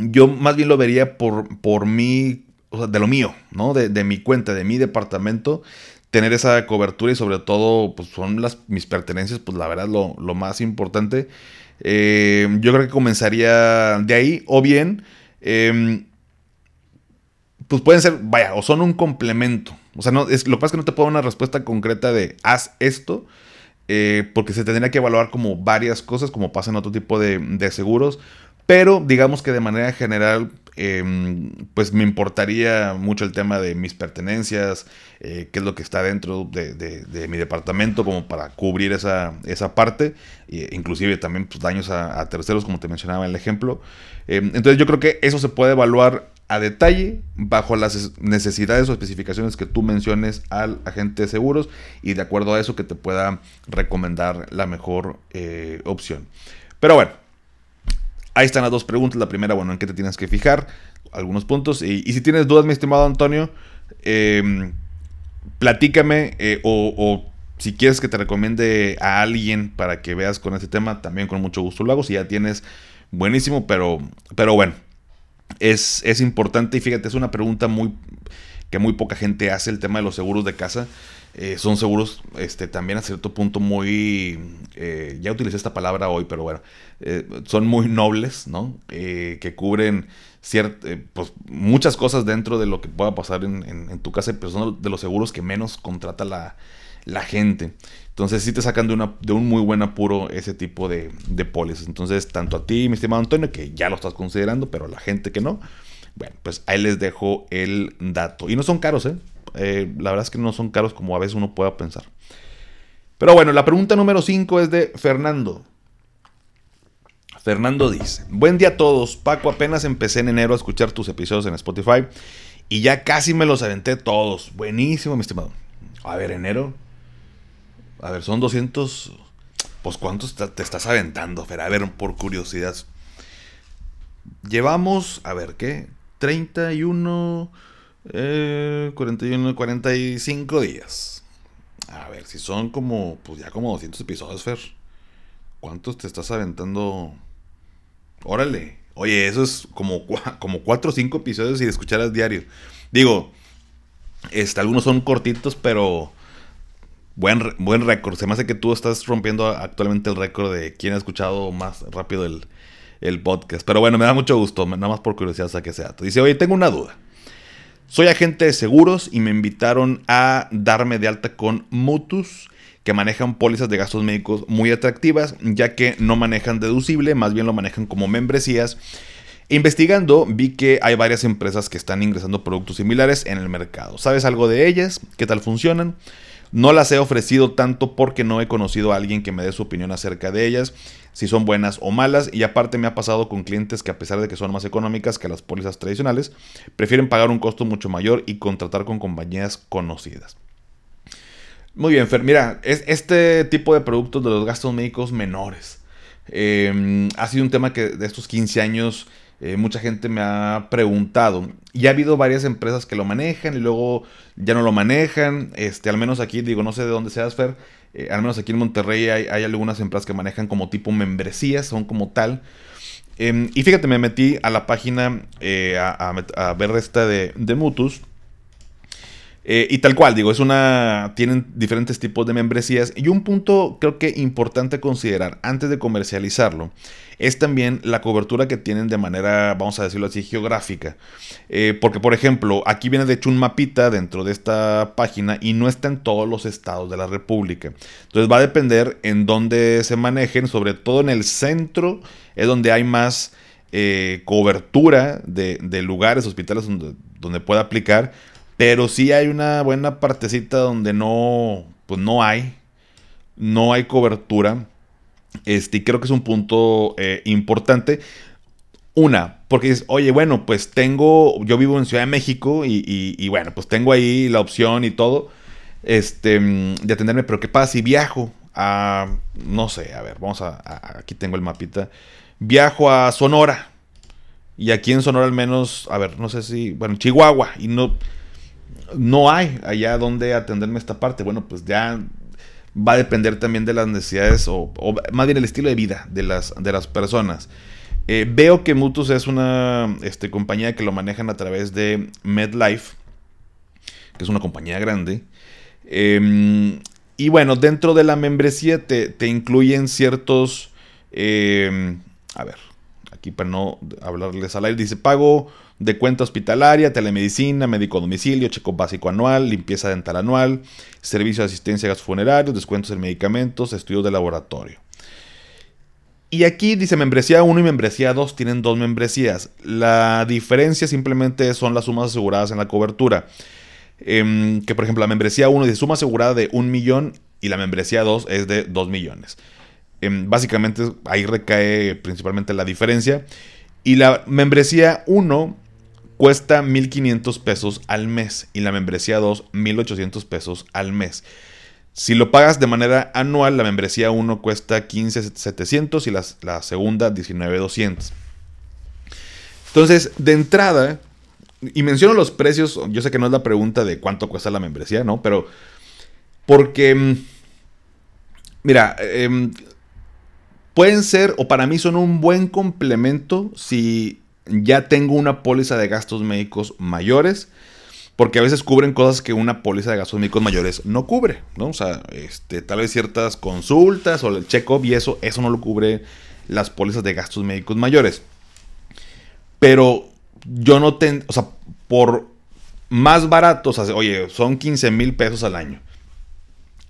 yo más bien lo vería por, por mí, o sea, de lo mío, ¿no? De, mi cuenta, de mi departamento, tener esa cobertura y sobre todo, pues son las, mis pertenencias, pues la verdad lo, más importante. Eh, yo creo que comenzaría de ahí, o bien, em, pues pueden ser, vaya, o son un complemento. O sea, no, es, lo que pasa es que no te puedo dar una respuesta concreta de haz esto, eh, porque se tendría que evaluar como varias cosas, como pasa en otro tipo de, de seguros. Pero digamos que de manera general, em, pues me importaría mucho el tema de mis pertenencias, eh, qué es lo que está dentro de, mi departamento como para cubrir esa, esa parte, e inclusive también pues, daños a, terceros como te mencionaba en el ejemplo. Em, entonces yo creo que eso se puede evaluar a detalle bajo las necesidades o especificaciones que tú menciones al agente de seguros y de acuerdo a eso que te pueda recomendar la mejor eh, opción. Pero bueno, Ahí están las dos preguntas. La primera, bueno, en qué te tienes que fijar, algunos puntos. Y, si tienes dudas, mi estimado Antonio, em, platícame eh, o, si quieres que te recomiende a alguien para que veas con ese tema, también con mucho gusto lo hago. Si ya tienes, buenísimo, pero, pero bueno, es, es importante y fíjate, es una pregunta muy que muy poca gente hace, el tema de los seguros de casa. Eh, son seguros este, también a cierto punto muy, eh, ya utilicé esta palabra hoy, pero bueno, eh, son muy nobles, ¿no? que cubren pues, muchas cosas dentro de lo que pueda pasar en, tu casa, pero son de los seguros que menos contrata la, gente. Entonces sí te sacan de, una, de un muy buen apuro ese tipo de, de Entonces, tanto a ti, mi estimado Antonio, que ya lo estás considerando, pero a la gente que no, Bueno, pues ahí les dejo el dato. Y no son caros, ¿eh? ¿eh? la verdad es que no son caros como a veces uno pueda pensar. Pero bueno, la pregunta número 5 es de Fernando. Fernando dice, buen día a todos. Paco, apenas empecé en enero a escuchar tus episodios en Spotify y ya casi me los aventé todos. Buenísimo, mi estimado. A ver, enero. A ver, son 200... Pues ¿cuántos te estás aventando, Fer? A ver, por curiosidad. Llevamos, a ver, ¿qué? 31, eh, 41, 45 días. A ver, si son como, pues ya como 200 episodios, Fer. ¿Cuántos te estás aventando? Órale. Oye, eso es como, como 4 o 5 episodios si escucharas diario. Digo, este, algunos son cortitos, pero buen, buen récord. Se me hace que tú estás rompiendo actualmente el récord de quién ha escuchado más rápido el, el podcast. Pero bueno, me da mucho gusto, nada más por curiosidad, o sea que sea. Dice, oye, tengo una duda. Soy agente de seguros y me invitaron a darme de alta con Mutus, que manejan pólizas de gastos médicos muy atractivas, ya que no manejan deducible, más bien lo manejan como membresías. Investigando, vi que hay varias empresas que están ingresando productos similares en el mercado. ¿Sabes algo de ellas? ¿Qué tal funcionan? No las he ofrecido tanto porque no he conocido a alguien que me dé su opinión acerca de ellas, si son buenas o malas, y aparte me ha pasado con clientes que a pesar de que son más económicas que las pólizas tradicionales, prefieren pagar un costo mucho mayor y contratar con compañías conocidas. Muy bien, Fer, mira, es este tipo de productos de los gastos médicos menores. Em, ha sido un tema que de estos 15 años eh, mucha gente me ha preguntado. Y ha habido varias empresas que lo manejan y luego ya no lo manejan. Este, al menos aquí, digo, no sé de dónde seas, Fer. Eh, al menos aquí en Monterrey hay, algunas empresas que manejan como tipo membresías, son como tal. Em, y fíjate, me metí a la página eh, a, ver esta de, de Mutus. Eh, y tal cual, digo, es una. Tienen diferentes tipos de membresías. Y un punto creo que importante considerar antes de comercializarlo es también la cobertura que tienen de manera, vamos a decirlo así, geográfica. Eh, porque, por ejemplo, aquí viene de hecho un mapita dentro de esta página y no está en todos los estados de la República. Entonces va a depender en dónde se manejen, sobre todo en el centro, es donde hay más eh, cobertura de, lugares, hospitales donde, donde pueda aplicar pero sí hay una buena partecita donde no, pues no hay, no hay cobertura. Este, y creo que es un punto eh, importante. Una, porque dices, oye, bueno, pues tengo, yo vivo en Ciudad de México y, bueno, pues tengo ahí la opción y todo, este, de atenderme, pero ¿qué pasa si viajo a, no sé, a ver, vamos a, aquí tengo el mapita, viajo a Sonora y aquí en Sonora al menos, a ver, no sé si, bueno, Chihuahua y no, no hay allá donde atenderme esta parte. Bueno, pues ya va a depender también de las necesidades o, más bien el estilo de vida de las, de las personas. Eh, veo que Mutus es una este, compañía que lo manejan a través de MedLife, que es una compañía grande. Em, y bueno, dentro de la membresía te, incluyen ciertos... Em, a ver, aquí para no hablarles al aire, dice pago de cuenta hospitalaria, telemedicina, médico domicilio, checo básico anual, limpieza dental anual, servicio de asistencia a gastos funerarios, descuentos en medicamentos, estudios de laboratorio. Y aquí dice membresía 1 y membresía 2 tienen dos membresías. La diferencia simplemente son las sumas aseguradas en la cobertura. Em, que por ejemplo la membresía 1 dice suma asegurada de 1 millón y la membresía 2 es de 2 millones. Em, básicamente ahí recae principalmente la diferencia. Y la membresía 1 cuesta 1.500 pesos al mes y la membresía 2 1.800 pesos al mes. Si lo pagas de manera anual, la membresía 1 cuesta 15.700 y la, la segunda 19.200. Entonces, de entrada, y menciono los precios, yo sé que no es la pregunta de cuánto cuesta la membresía, ¿no? Pero porque, mm, mira, em, pueden ser, o para mí son un buen complemento si ya tengo una póliza de gastos médicos mayores, porque a veces cubren cosas que una póliza de gastos médicos mayores no cubre, ¿no? O sea, este, tal vez ciertas consultas o el check-up y eso, eso no lo cubre las pólizas de gastos médicos mayores. Pero yo no tengo, o sea, por más baratos, oye, son 15 mil pesos al año.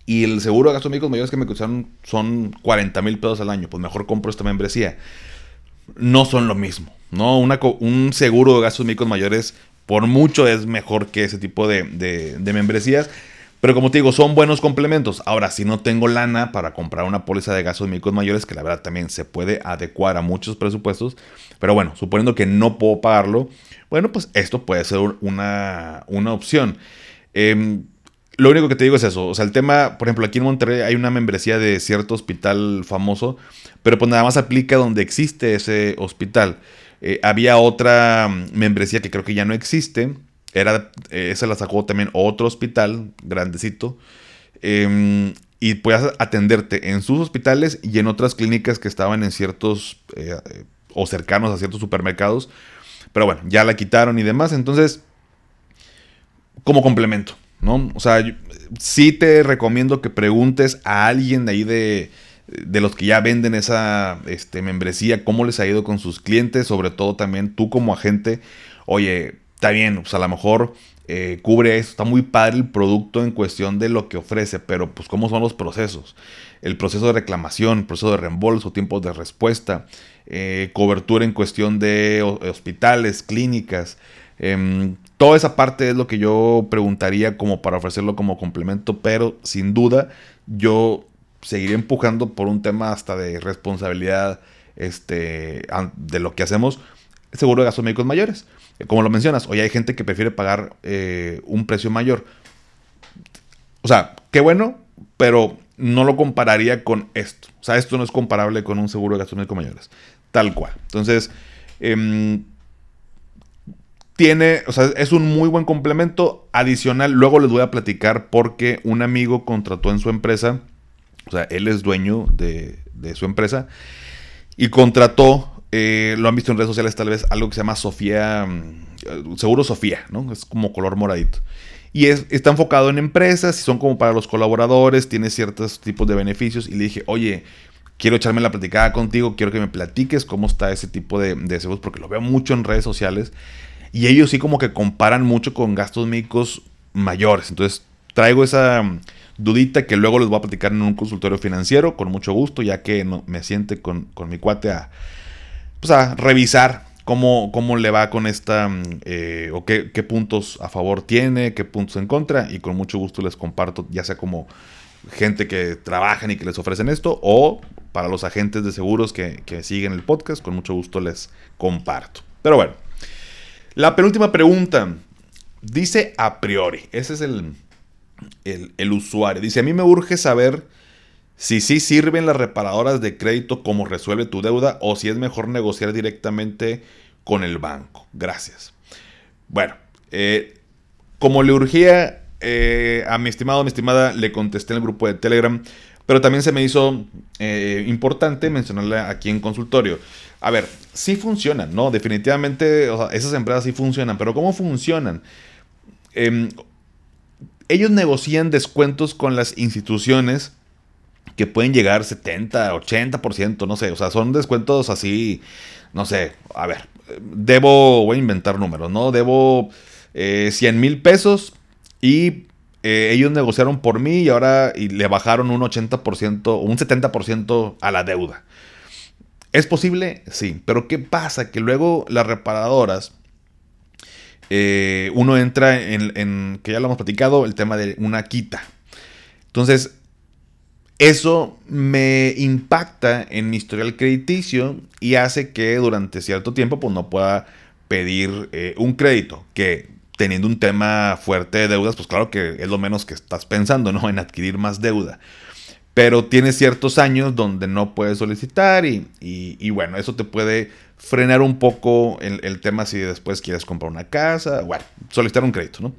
Y el seguro de gastos médicos mayores que me costaron son 40 mil pesos al año. Pues mejor compro esta membresía. No son lo mismo. ¿no? un seguro de gastos médicos mayores por mucho es mejor que ese tipo de, de, membresías. Pero como te digo, son buenos complementos. Ahora, si no tengo lana para comprar una póliza de gastos médicos mayores, que la verdad también se puede adecuar a muchos presupuestos, pero bueno, suponiendo que no puedo pagarlo, bueno, pues esto puede ser una, una opción. Em, lo único que te digo es eso. O sea, el tema, por ejemplo, aquí en Monterrey hay una membresía de cierto hospital famoso, pero pues nada más aplica donde existe ese hospital. Eh, había otra membresía que creo que ya no existe. Era, eh, esa la sacó también otro hospital grandecito. Em, y podías atenderte en sus hospitales y en otras clínicas que estaban en ciertos eh, o cercanos a ciertos supermercados. Pero bueno, ya la quitaron y demás. Entonces, como complemento, ¿no? O sea, sí te recomiendo que preguntes a alguien de ahí de, de los que ya venden esa este, membresía, cómo les ha ido con sus clientes, sobre todo también tú como agente, oye, está bien, pues a lo mejor eh, cubre eso, está muy padre el producto en cuestión de lo que ofrece, pero pues cómo son los procesos, el proceso de reclamación, el proceso de reembolso, tiempos de respuesta, eh, cobertura en cuestión de hospitales, clínicas, em, toda esa parte es lo que yo preguntaría como para ofrecerlo como complemento, pero sin duda yo seguiré empujando por un tema hasta de responsabilidad este, de lo que hacemos, seguro de gastos médicos mayores. Como lo mencionas, hoy hay gente que prefiere pagar eh, un precio mayor. O sea, qué bueno, pero no lo compararía con esto. O sea, esto no es comparable con un seguro de gastos médicos mayores. Tal cual. Entonces, em, tiene, o sea, es un muy buen complemento adicional. Luego les voy a platicar porque un amigo contrató en su empresa o sea, él es dueño de, su empresa y contrató, eh, lo han visto en redes sociales tal vez, algo que se llama Sofía, mm, seguro Sofía, ¿no? Es como color moradito. Y es, está enfocado en empresas, y son como para los colaboradores, tiene ciertos tipos de beneficios. Y le dije, oye, quiero echarme la platicada contigo, quiero que me platiques cómo está ese tipo de, de seguros, porque lo veo mucho en redes sociales. Y ellos sí como que comparan mucho con gastos médicos mayores. Entonces traigo esa dudita que luego les voy a platicar en un consultorio financiero con mucho gusto, ya que me siente con, mi cuate a, pues a revisar cómo, cómo le va con esta, eh, o qué, puntos a favor tiene, qué puntos en contra, y con mucho gusto les comparto, ya sea como gente que trabajan y que les ofrecen esto, o para los agentes de seguros que, que siguen el podcast, con mucho gusto les comparto. Pero bueno, la penúltima pregunta dice a priori, ese es el, el, usuario. Dice, a mí me urge saber si sí sirven las reparadoras de crédito como resuelve tu deuda o si es mejor negociar directamente con el banco. Gracias. Bueno, eh, como le urgía eh, a mi estimado, mi estimada, le contesté en el grupo de Telegram, pero también se me hizo eh, importante mencionarle aquí en consultorio. A ver, sí funcionan, ¿no? Definitivamente esas empresas sí funcionan, pero ¿cómo funcionan? Ellos negocian descuentos con las instituciones que pueden llegar 70, 80%, no sé, o sea, son descuentos así, no sé, a ver, debo, voy a inventar números, ¿no? Debo 100 eh, mil pesos y eh, ellos negociaron por mí y ahora y le bajaron un 80% o un 70% a la deuda. ¿Es posible? Sí, pero ¿qué pasa? Que luego las reparadoras eh, uno entra en, que ya lo hemos platicado, el tema de una quita. Entonces, eso me impacta en mi historial crediticio y hace que durante cierto tiempo pues, no pueda pedir eh, un crédito, que teniendo un tema fuerte de deudas, pues claro que es lo menos que estás pensando, ¿no? En adquirir más deuda. Pero tienes ciertos años donde no puedes solicitar y, y bueno, eso te puede frenar un poco el, tema si después quieres comprar una casa, bueno, solicitar un crédito, ¿no?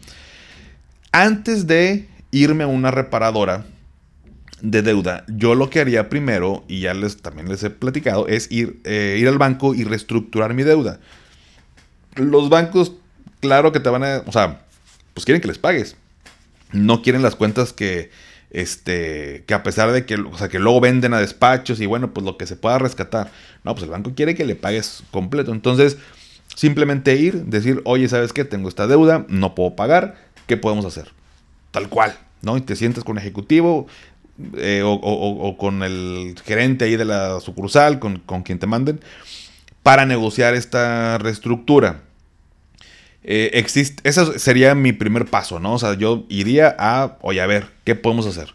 Antes de irme a una reparadora de deuda, yo lo que haría primero, y ya les, también les he platicado, es ir, eh, ir al banco y reestructurar mi deuda. Los bancos, claro que te van a, o sea, pues quieren que les pagues. No quieren las cuentas que, este, que a pesar de que, o sea, que luego venden a despachos y bueno, pues lo que se pueda rescatar. No, pues el banco quiere que le pagues completo. Entonces, simplemente ir, decir, oye, ¿sabes qué? Tengo esta deuda, no puedo pagar, ¿qué podemos hacer? Tal cual, ¿no? Y te sientes con el ejecutivo eh, o, con el gerente ahí de la sucursal, con, con quien te manden. para negociar esta reestructura. Eh, existe, ese sería mi primer paso, ¿no? O sea, yo iría a, oye, a ver, ¿qué podemos hacer?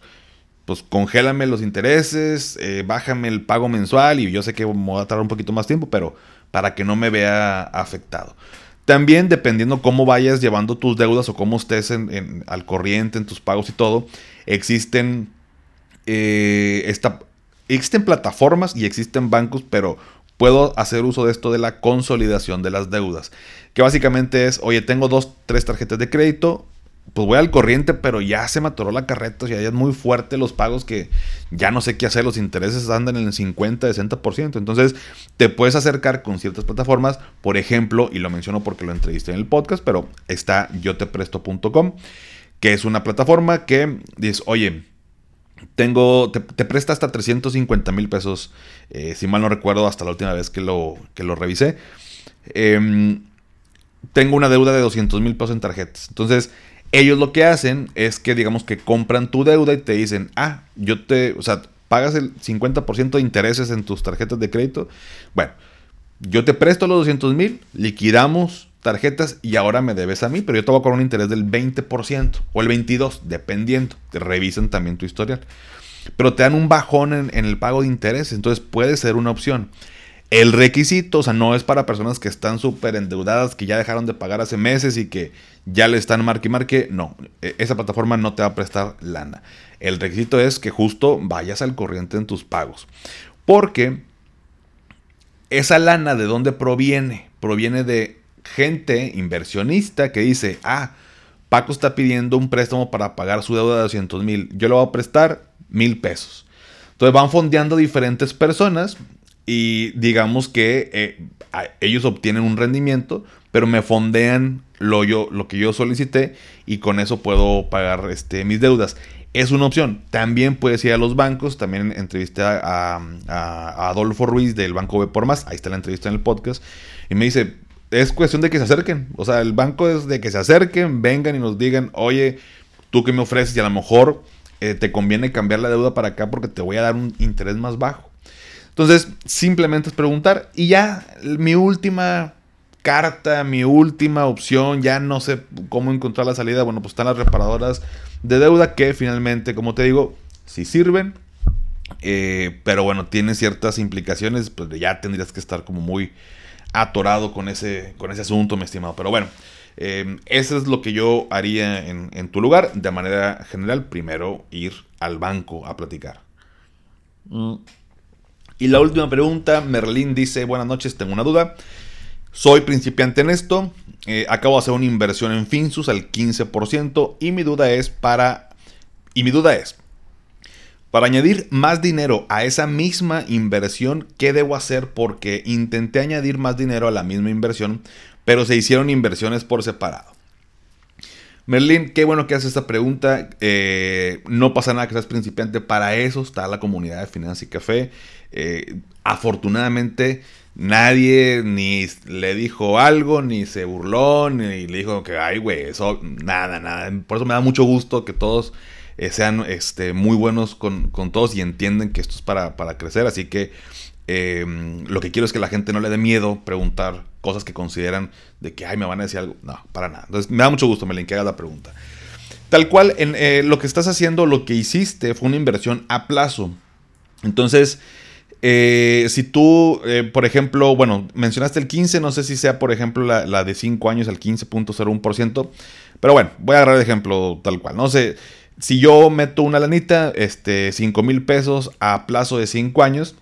Pues congélame los intereses, eh, bájame el pago mensual y yo sé que va a tardar un poquito más tiempo, pero para que no me vea afectado. También dependiendo cómo vayas llevando tus deudas o cómo estés en, al corriente en tus pagos y todo, existen, eh, existen plataformas y existen bancos, pero puedo hacer uso de esto de la consolidación de las deudas. Que básicamente es, oye, tengo dos, tres tarjetas de crédito, pues voy al corriente, pero ya se me atoró la carreta, ya es muy fuerte los pagos que ya no sé qué hacer, los intereses andan en el 50, 60%. Entonces, te puedes acercar con ciertas plataformas, por ejemplo, y lo menciono porque lo entrevisté en el podcast, pero está yotepresto.com, que es una plataforma que dice, oye, tengo, te, presta hasta 350 mil pesos, eh, si mal no recuerdo, hasta la última vez que lo, que lo revisé. Em, tengo una deuda de 200 mil pesos en tarjetas. Entonces, ellos lo que hacen es que, digamos, que compran tu deuda y te dicen, ah, yo te, o sea, pagas el 50% de intereses en tus tarjetas de crédito. Bueno, yo te presto los 200 mil, liquidamos tarjetas y ahora me debes a mí, pero yo te voy a cobrar un interés del 20% o el 22%, dependiendo. Te revisan también tu historial. Pero te dan un bajón en, el pago de intereses, entonces puede ser una opción. El requisito, o sea, no es para personas que están súper endeudadas, que ya dejaron de pagar hace meses y que ya le están marque y marque. No, e, esa plataforma no te va a prestar lana. El requisito es que justo vayas al corriente en tus pagos. Porque esa lana de dónde proviene? Proviene de gente inversionista que dice, ah, Paco está pidiendo un préstamo para pagar su deuda de 200 mil, yo le voy a prestar mil pesos. Entonces van fondeando diferentes personas y digamos que eh, ellos obtienen un rendimiento, pero me fondean lo, yo, lo que yo solicité y con eso puedo pagar este, mis deudas. Es una opción. También puedes ir a los bancos. También entrevisté a, a Adolfo Ruiz del Banco B por Más. Ahí está la entrevista en el podcast. Y me dice, es cuestión de que se acerquen. O sea, el banco es de que se acerquen, vengan y nos digan, oye, tú que me ofreces y a lo mejor eh, te conviene cambiar la deuda para acá porque te voy a dar un interés más bajo. Entonces, simplemente es preguntar. Y ya mi última carta, mi última opción, ya no sé cómo encontrar la salida. Bueno, pues están las reparadoras de deuda que finalmente, como te digo, sí sirven. Eh, pero bueno, tienen ciertas implicaciones, pues ya tendrías que estar como muy atorado con ese, con ese asunto, mi estimado. Pero bueno, eh, eso es lo que yo haría en, en, tu lugar. De manera general, primero ir al banco a platicar. Mm. Y la última pregunta, Merlín dice, buenas noches, tengo una duda. Soy principiante en esto, eh, acabo de hacer una inversión en Finsus al 15% y mi duda es para... Y mi duda es, para añadir más dinero a esa misma inversión, ¿qué debo hacer? Porque intenté añadir más dinero a la misma inversión, pero se hicieron inversiones por separado. Merlin, qué bueno que haces esta pregunta. Eh, no pasa nada que seas principiante. Para eso está la comunidad de Finanza y Café. Eh, afortunadamente, nadie ni le dijo algo, ni se burló, ni le dijo que, ay, güey, eso, nada, nada. Por eso me da mucho gusto que todos eh, sean este, muy buenos con, todos y entienden que esto es para, crecer. Así que em, lo que quiero es que la gente no le dé miedo preguntar cosas que consideran de que, ay, me van a decir algo. No, para nada. Entonces, me da mucho gusto, Melín, que hagas la pregunta. Tal cual, en, eh, lo que estás haciendo, lo que hiciste fue una inversión a plazo. Entonces, eh, si tú, por ejemplo, bueno, mencionaste el 15, no sé si sea, por ejemplo, la, la de 5 años, el 15.01%, pero bueno, voy a agarrar el ejemplo tal cual. No sé, si yo meto una lanita, este, 5 mil pesos a plazo de 5 años,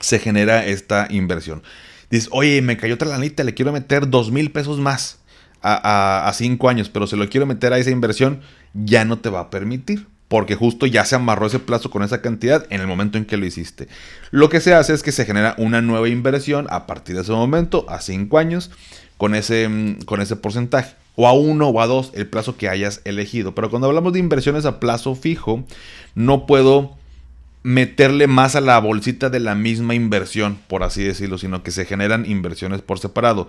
se genera esta inversión. Dices, oye, me cayó otra lanita, le quiero meter 2 mil pesos más a 5 años, pero se lo quiero meter a esa inversión, ya no te va a permitir. Porque justo ya se amarró ese plazo con esa cantidad en el momento en que lo hiciste. Lo que se hace es que se genera una nueva inversión a partir de ese momento, a 5 años, con ese, mm, con ese porcentaje o a uno o a dos el plazo que hayas elegido. Pero cuando hablamos de inversiones a plazo fijo, no puedo meterle más a la bolsita de la misma inversión, por así decirlo, sino que se generan inversiones por separado.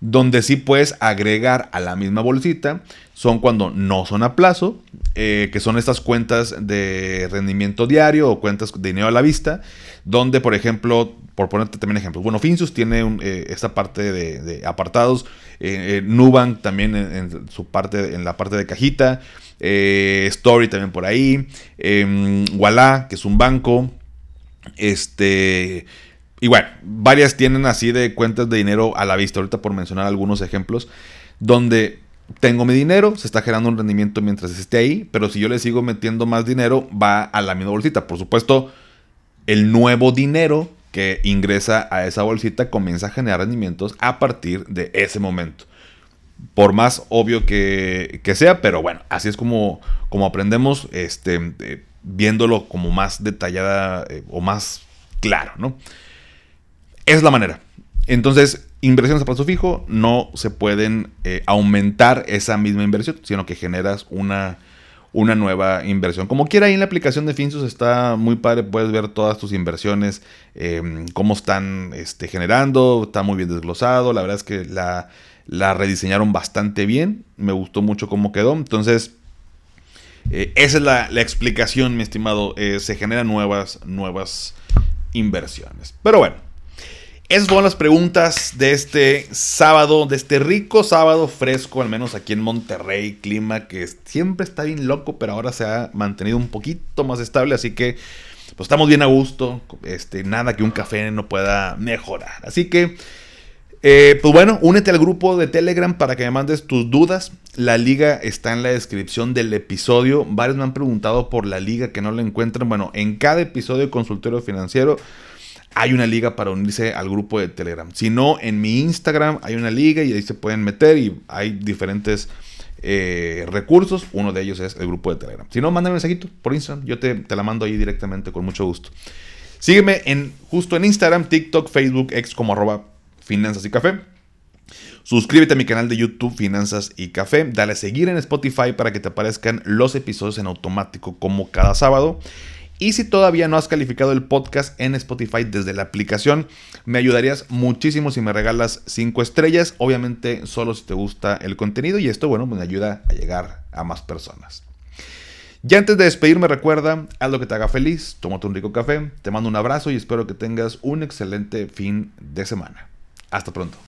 Donde sí puedes agregar a la misma bolsita son cuando no son a plazo, eh, que son estas cuentas de rendimiento diario o cuentas de dinero a la vista, donde, por ejemplo, por ponerte también ejemplos, bueno, Finsus tiene eh, esta parte de, apartados, eh, Nubank también en, su parte, en la parte de cajita, Story también por ahí, em, Walla, que es un banco, este... Y bueno, varias tienen así de cuentas de dinero a la vista, ahorita por mencionar algunos ejemplos, donde tengo mi dinero, se está generando un rendimiento mientras esté ahí, pero si yo le sigo metiendo más dinero, va a la misma bolsita. Por supuesto, el nuevo dinero que ingresa a esa bolsita comienza a generar rendimientos a partir de ese momento. Por más obvio que, sea, pero bueno, así es como, como aprendemos, este, eh, viéndolo como más detallada eh, o más claro, ¿no? Es la manera. Entonces, inversiones a plazo fijo no se pueden eh, aumentar esa misma inversión, sino que generas una, una nueva inversión. Como quiera, ahí en la aplicación de Finsus está muy padre, puedes ver todas tus inversiones, em, cómo están este, generando, está muy bien desglosado, la verdad es que la, rediseñaron bastante bien, me gustó mucho cómo quedó, entonces... Eh, esa es la, la, explicación, mi estimado. Eh, se generan nuevas, nuevas inversiones. Pero bueno, esas fueron las preguntas de este sábado, de este rico sábado fresco, al menos aquí en Monterrey, clima que siempre está bien loco, pero ahora se ha mantenido un poquito más estable, así que pues estamos bien a gusto, este, nada que un café no pueda mejorar. Así que, eh, pues bueno, únete al grupo de Telegram para que me mandes tus dudas. La liga está en la descripción del episodio. Varios me han preguntado por la liga que no la encuentran. Bueno, en cada episodio de Consultorio Financiero hay una liga para unirse al grupo de Telegram. Si no, en mi Instagram hay una liga y ahí se pueden meter y hay diferentes eh, recursos. Uno de ellos es el grupo de Telegram. Si no, mándame un mensajito por Instagram. Yo te, la mando ahí directamente con mucho gusto. Sígueme en, justo en Instagram, TikTok, Facebook, ex como arroba finanzas y café. Suscríbete a mi canal de YouTube Finanzas y Café. Dale a seguir en Spotify para que te aparezcan los episodios en automático como cada sábado. Y si todavía no has calificado el podcast en Spotify desde la aplicación, me ayudarías muchísimo si me regalas 5 estrellas. Obviamente solo si te gusta el contenido y esto, bueno, me ayuda a llegar a más personas. Ya antes de despedirme, recuerda, haz lo que te haga feliz, tómate un rico café, te mando un abrazo y espero que tengas un excelente fin de semana. Hasta pronto.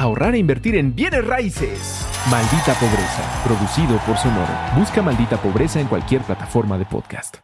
ahorrar e invertir en bienes raíces. Maldita Pobreza, producido por Sonoro. Busca Maldita Pobreza en cualquier plataforma de podcast.